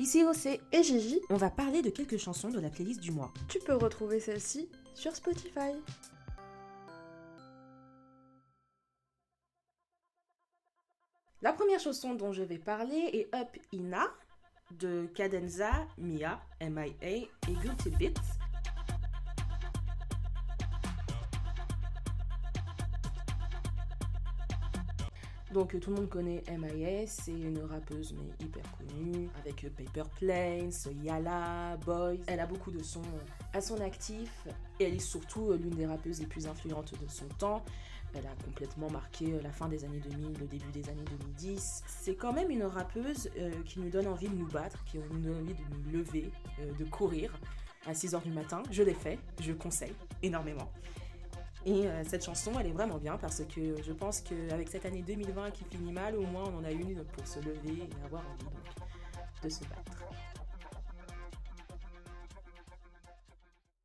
Ici OC, et Gigi. on va parler de quelques chansons de la playlist du mois. Tu peux retrouver celle-ci sur Spotify. La première chanson dont je vais parler est Up Ina de Cadenza, Mia, M.I.A. et Guilty Bits. Donc tout le monde connaît M.I.A. c'est une rappeuse mais hyper connue, avec Paper Planes, Yala, Boys. Elle a beaucoup de sons à son actif et elle est surtout l'une des rappeuses les plus influentes de son temps. Elle a complètement marqué la fin des années 2000, le début des années 2010. C'est quand même une rappeuse euh, qui nous donne envie de nous battre, qui nous donne envie de nous lever, euh, de courir à 6h du matin. Je l'ai fait, je conseille énormément. Et euh, cette chanson, elle est vraiment bien parce que je pense qu'avec cette année 2020 qui finit mal, au moins on en a une pour se lever et avoir envie donc, de se battre.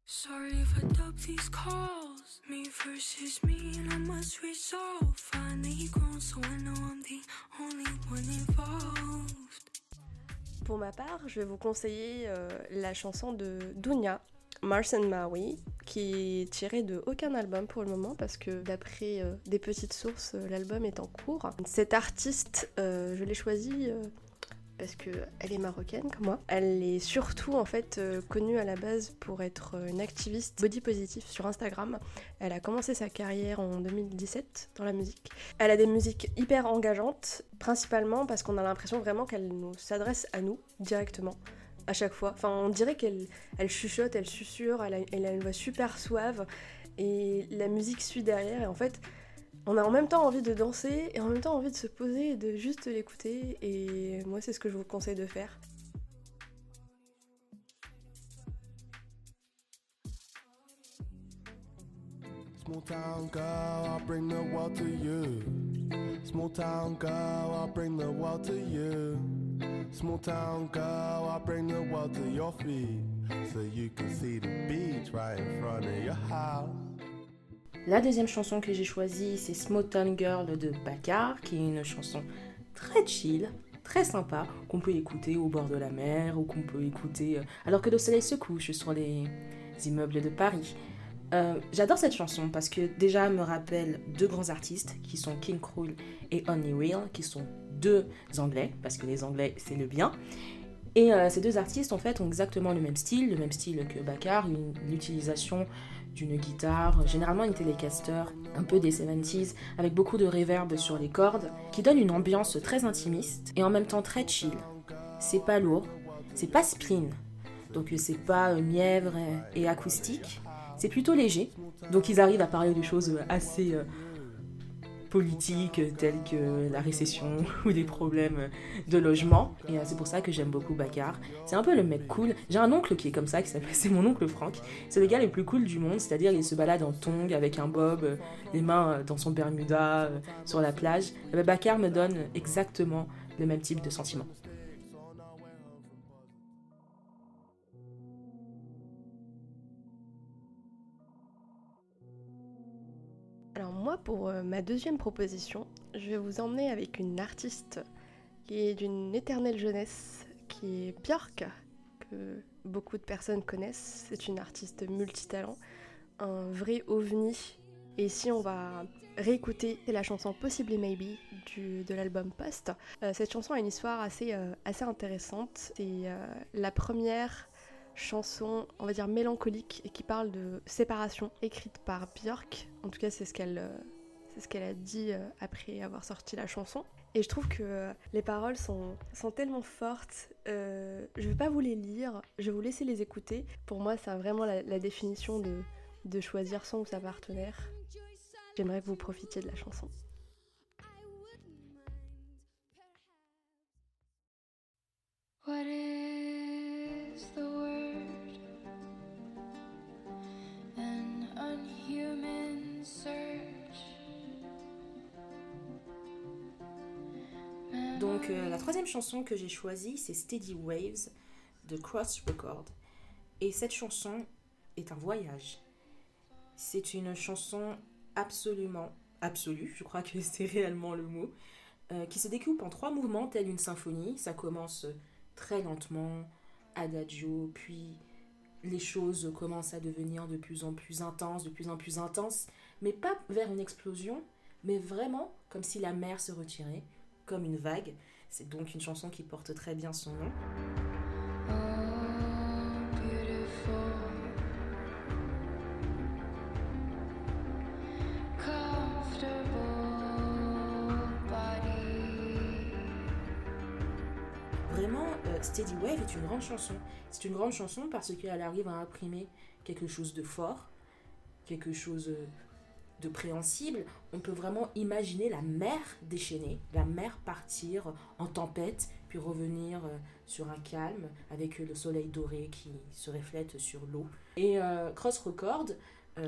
Sorry if I dub these calls. Me versus me, and I must resolve. Finally grown, so I know I'm the only one involved. Pour ma part, je vais vous conseiller euh, la chanson de Dunya, Mars and Maui, qui est tirée de aucun album pour le moment parce que d'après euh, des petites sources, euh, l'album est en cours. Cette artiste, euh, je l'ai choisie parce qu'elle est marocaine comme moi. Elle est surtout en fait connue à la base pour être une activiste body positive sur Instagram. Elle a commencé sa carrière en 2017 dans la musique. Elle a des musiques hyper engageantes, principalement parce qu'on a l'impression vraiment qu'elle nous s'adresse à nous directement chaque fois. Enfin, on dirait qu'elle elle chuchote, elle susurre, elle a, une voix super suave et la musique suit derrière. Et en fait, on a en même temps envie de danser et en même temps envie de se poser et de juste l'écouter. Et moi, c'est ce que je vous conseille de faire. Small town girl, I'll bring the world to your feet. So you can see the beach right in front of your house. La deuxième chanson que j'ai choisie, c'est Small Town Girl de Bakar, qui est une chanson très chill, très sympa, qu'on peut écouter au bord de la mer ou qu'on peut écouter euh, alors que le soleil se couche sur les immeubles de Paris. Euh, J'adore cette chanson parce que déjà elle me rappelle deux grands artistes qui sont King Krul et Only Real, qui sont deux anglais, parce que les anglais c'est le bien. Et euh, ces deux artistes en fait ont exactement le même style, le même style que Bakar, l'utilisation d'une guitare, généralement une télécaster, un peu des 70s, avec beaucoup de reverb sur les cordes, qui donne une ambiance très intimiste et en même temps très chill. C'est pas lourd, c'est pas spleen, donc c'est pas euh, mièvre et acoustique, c'est plutôt léger. Donc ils arrivent à parler de choses assez euh, politiques telles que la récession ou des problèmes de logement. Et euh, c'est pour ça que j'aime beaucoup Bakar. C'est un peu le mec cool. J'ai un oncle qui est comme ça, qui s'appelle, c'est mon oncle Franck. C'est le gars le plus cool du monde, c'est-à-dire il se balade en tongs avec un bob, euh, les mains euh, dans son bermuda euh, sur la plage. Et ben, Bakar me donne exactement le même type de sentiment. Moi, pour euh, ma deuxième proposition, je vais vous emmener avec une artiste qui est d'une éternelle jeunesse, qui est Björk, que beaucoup de personnes connaissent. C'est une artiste multitalent, un vrai ovni. Et ici, on va réécouter la chanson Possibly Maybe du, de l'album Post. Euh, cette chanson a une histoire assez, euh, assez intéressante. C'est la première chanson, on va dire mélancolique, et qui parle de séparation, écrite par Björk. En tout cas, c'est ce qu'elle euh, ce qu'elle a dit euh, après avoir sorti la chanson. Et je trouve que euh, les paroles sont, tellement fortes. Je vais pas vous les lire, je vais vous laisser les écouter. Pour moi, c'est vraiment la, définition de, choisir son ou sa partenaire. J'aimerais que vous profitiez de la chanson. La troisième chanson que j'ai choisie, c'est Steady Waves de Cross Record. Et cette chanson est un voyage. C'est une chanson absolument absolue, je crois que c'est réellement le mot, euh, qui se découpe en trois mouvements, telle une symphonie. Ça commence très lentement, adagio, puis les choses commencent à devenir de plus en plus intenses, de plus en plus intenses, mais pas vers une explosion, mais vraiment comme si la mer se retirait, comme une vague. C'est donc une chanson qui porte très bien son nom. Vraiment, euh, Steady Wave est une grande chanson. C'est une grande chanson parce qu'elle arrive à imprimer quelque chose de fort, quelque chose euh, de préhensible. On peut vraiment imaginer la mer déchaîner, la mer partir en tempête, puis revenir euh, sur un calme avec euh, le soleil doré qui se reflète sur l'eau. Et euh, Cross Record,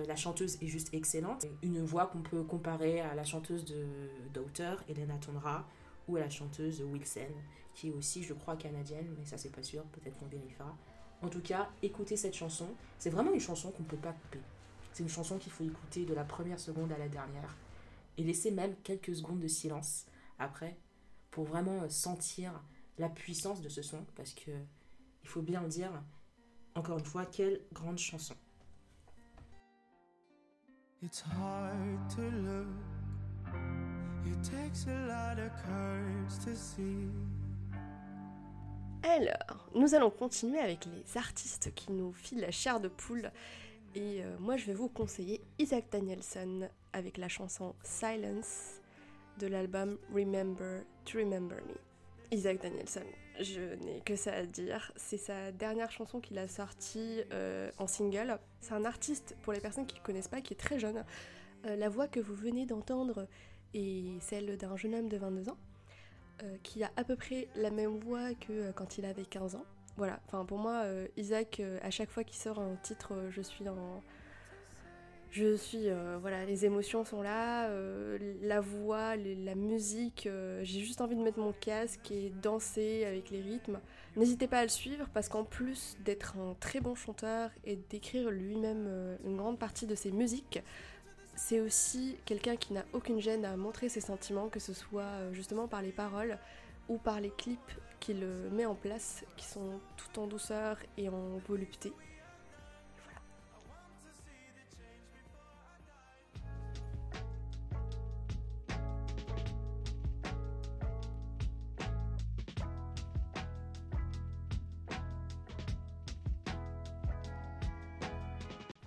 la chanteuse est juste excellente. Une voix qu'on peut comparer à la chanteuse de Daughter, Elena Tonra, ou à la chanteuse Wilson, qui est aussi, je crois, canadienne, mais ça c'est pas sûr, peut-être qu'on vérifiera. En tout cas, écoutez cette chanson. C'est vraiment une chanson qu'on ne peut pas couper. C'est une chanson qu'il faut écouter de la première seconde à la dernière. Et laisser même quelques secondes de silence après pour vraiment euh, sentir la puissance de ce son. Parce que, il faut bien le dire, encore une fois, quelle grande chanson. It's hard to look. It takes a lot of courage to see. Alors, nous allons continuer avec les artistes qui nous filent la chair de poule. Et euh, moi, je vais vous conseiller Isaac Danielson avec la chanson Silence de l'album Remember to Remember Me. Isaac Danielson, je n'ai que ça à dire. C'est sa dernière chanson qu'il a sortie euh, en single. C'est un artiste, pour les personnes qui ne connaissent pas, qui est très jeune. Euh, la voix que vous venez d'entendre est celle d'un jeune homme de 22 ans qui a à peu près la même voix que quand il avait 15 ans. Voilà, enfin pour moi, euh, Isaac, euh, à chaque fois qu'il sort un titre, euh, je suis en. Je suis. voilà, les émotions sont là, la voix, la musique, j'ai juste envie de mettre mon casque et danser avec les rythmes. N'hésitez pas à le suivre parce qu'en plus d'être un très bon chanteur et d'écrire lui-même une grande partie de ses musiques, c'est aussi quelqu'un qui n'a aucune gêne à montrer ses sentiments, que ce soit justement par les paroles ou par les clips qu'il met en place, qui sont tout en douceur et en volupté.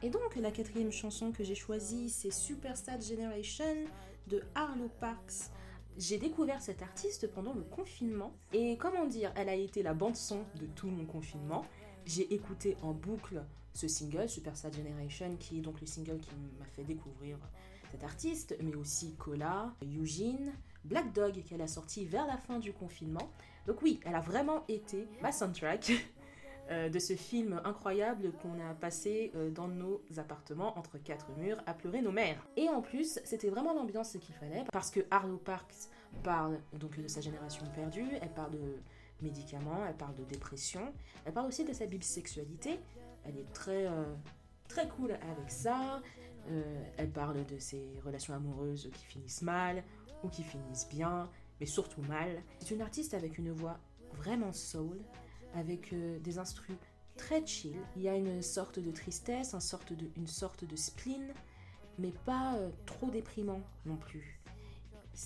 Et donc, la quatrième chanson que j'ai choisie, c'est Superstar Generation de Arlo Parks. J'ai découvert cette artiste pendant le confinement. Et comment dire, elle a été la bande-son de tout mon confinement. J'ai écouté en boucle ce single, Superstar Generation, qui est donc le single qui m'a fait découvrir cette artiste, mais aussi Cola, Eugene, Black Dog, qu'elle a sorti vers la fin du confinement. Donc oui, elle a vraiment été ma soundtrack euh, de ce film incroyable qu'on a passé euh, dans nos appartements entre quatre murs à pleurer nos mères. Et en plus, c'était vraiment l'ambiance qu'il fallait parce que Arlo Parks parle donc de sa génération perdue, elle parle de médicaments, elle parle de dépression, elle parle aussi de sa bisexualité. Elle est très euh, très cool avec ça. Elle parle de ses relations amoureuses qui finissent mal ou qui finissent bien, mais surtout mal. C'est une artiste avec une voix vraiment soul, avec euh, des instrus très chill. Il y a une sorte de tristesse, une sorte de, spleen, mais pas euh, trop déprimant non plus.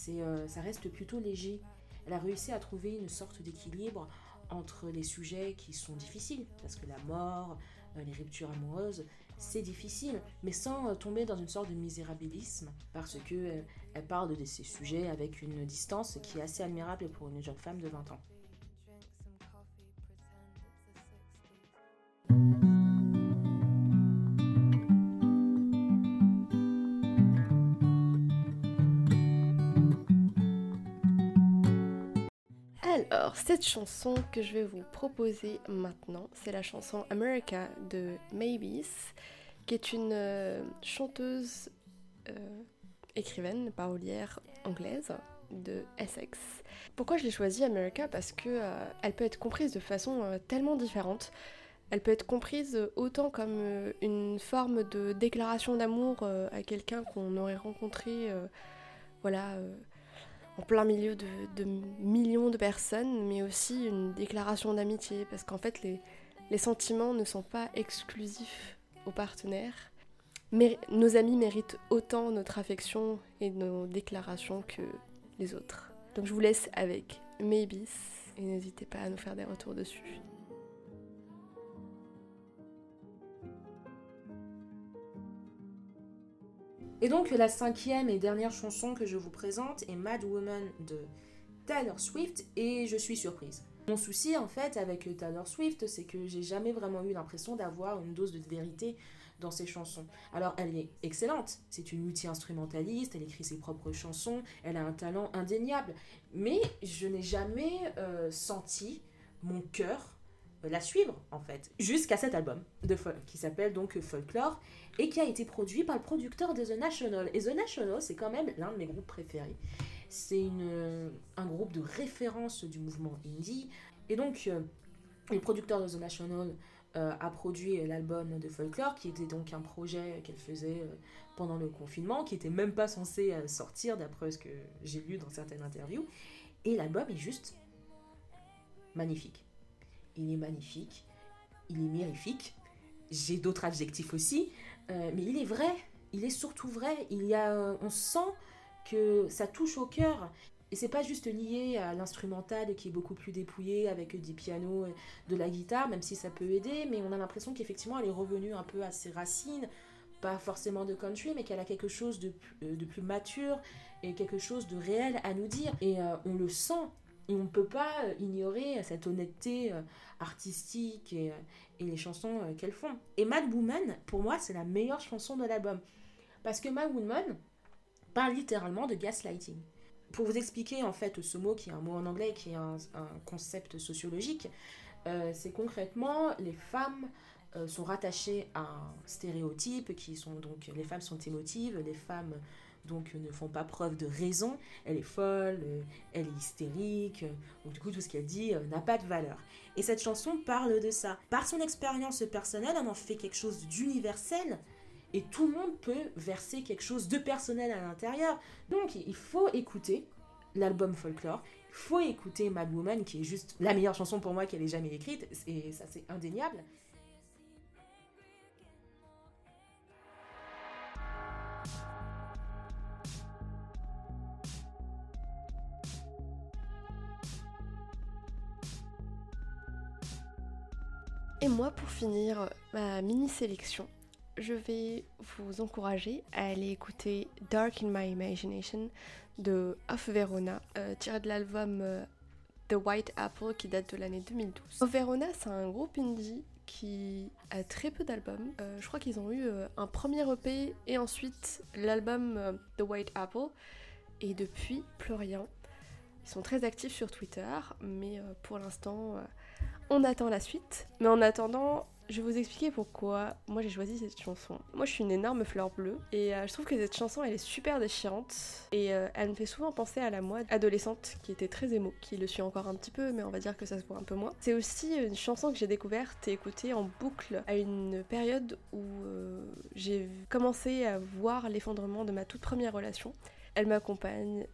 Euh, ça reste plutôt léger. Elle a réussi à trouver une sorte d'équilibre entre les sujets qui sont difficiles, parce que la mort, les ruptures amoureuses, c'est difficile, mais sans tomber dans une sorte de misérabilisme, parce que elle parle de ces sujets avec une distance qui est assez admirable pour une jeune femme de 20 ans. Alors, cette chanson que je vais vous proposer maintenant, c'est la chanson America de Maybes, qui est une euh, chanteuse, euh, écrivaine, parolière anglaise de Essex. Pourquoi je l'ai choisie America? Parce que euh, elle peut être comprise de façon tellement différente. Elle peut être comprise autant comme une forme de déclaration d'amour à quelqu'un qu'on aurait rencontré, voilà. En plein milieu de, millions de personnes, mais aussi une déclaration d'amitié, parce qu'en fait, les, sentiments ne sont pas exclusifs aux partenaires. Mais nos amis méritent autant notre affection et nos déclarations que les autres. Donc je vous laisse avec Maybes et n'hésitez pas à nous faire des retours dessus. Et donc la cinquième et dernière chanson que je vous présente est Mad Woman de Taylor Swift et je suis surprise. Mon souci en fait avec Taylor Swift, c'est que j'ai jamais vraiment eu l'impression d'avoir une dose de vérité dans ses chansons. Alors elle est excellente, c'est une multi-instrumentaliste, elle écrit ses propres chansons, elle a un talent indéniable, mais je n'ai jamais euh, senti mon cœur la suivre en fait, jusqu'à cet album de qui s'appelle donc Folklore et qui a été produit par le producteur de The National. Et The National, c'est quand même l'un de mes groupes préférés. C'est un groupe de référence du mouvement indie. Et donc, euh, le producteur de The National euh, a produit l'album de Folklore, qui était donc un projet qu'elle faisait euh, pendant le confinement, qui était même pas censé euh, sortir d'après ce que j'ai lu dans certaines interviews. Et l'album est juste magnifique. Il est magnifique, il est mirifique. J'ai d'autres adjectifs aussi, euh, mais il est vrai. Il est surtout vrai. Il y a, on sent que ça touche au cœur. Et c'est pas juste lié à l'instrumental qui est beaucoup plus dépouillé avec des pianos, et de la guitare, même si ça peut aider, mais on a l'impression qu'effectivement elle est revenue un peu à ses racines, pas forcément de country, mais qu'elle a quelque chose de, euh, de plus mature et quelque chose de réel à nous dire. Et euh, on le sent. Et on ne peut pas ignorer cette honnêteté euh, artistique et, euh, et les chansons euh, qu'elles font. Et Mad Woman, pour moi, c'est la meilleure chanson de l'album. Parce que Mad Woman parle littéralement de gaslighting. Pour vous expliquer en fait ce mot qui est un mot en anglais, qui est un, concept sociologique, c'est concrètement les femmes sont rattachées à un stéréotype qui sont donc les femmes sont émotives, les femmes donc ne font pas preuve de raison, elle est folle, euh, elle est hystérique, euh, donc du coup tout ce qu'elle dit euh, n'a pas de valeur. Et cette chanson parle de ça. Par son expérience personnelle, elle en fait quelque chose d'universel et tout le monde peut verser quelque chose de personnel à l'intérieur. Donc il faut écouter l'album Folklore, il faut écouter Mad Woman qui est juste la meilleure chanson pour moi qu'elle ait jamais écrite et ça c'est indéniable. Moi, pour finir ma mini sélection, je vais vous encourager à aller écouter Dark in My Imagination de Off Verona, euh, tiré de l'album euh, The White Apple qui date de l'année 2012. Off Verona, c'est un groupe indie qui a très peu d'albums. Euh, je crois qu'ils ont eu un premier EP et ensuite l'album The White Apple. Et depuis, plus rien. Ils sont très actifs sur Twitter, mais pour l'instant, on attend la suite. Mais en attendant, je vais vous expliquer pourquoi moi j'ai choisi cette chanson. Moi je suis une énorme fleur bleue et euh, je trouve que cette chanson elle est super déchirante et euh, elle me fait souvent penser à la moi adolescente qui était très émo, qui le suis encore un petit peu mais on va dire que ça se voit un peu moins. C'est aussi une chanson que j'ai découverte et écoutée en boucle à une période où euh, j'ai commencé à voir l'effondrement de ma toute première relation. Elle m'accompagne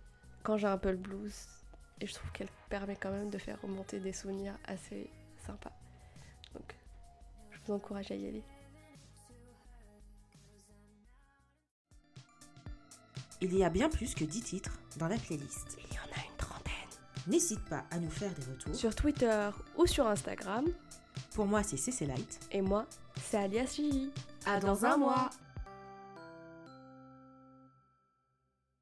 quand j'ai un peu le blues et je trouve qu'elle permet quand même de faire remonter des souvenirs assez sympas. Donc je vous encourage à y aller. Il y a bien plus que 10 titres dans la playlist. Il y en a une trentaine. N'hésite pas à nous faire des retours. Sur Twitter ou sur Instagram. Pour moi c'est CC Light. Et moi, c'est alias Gigi. À dans un mois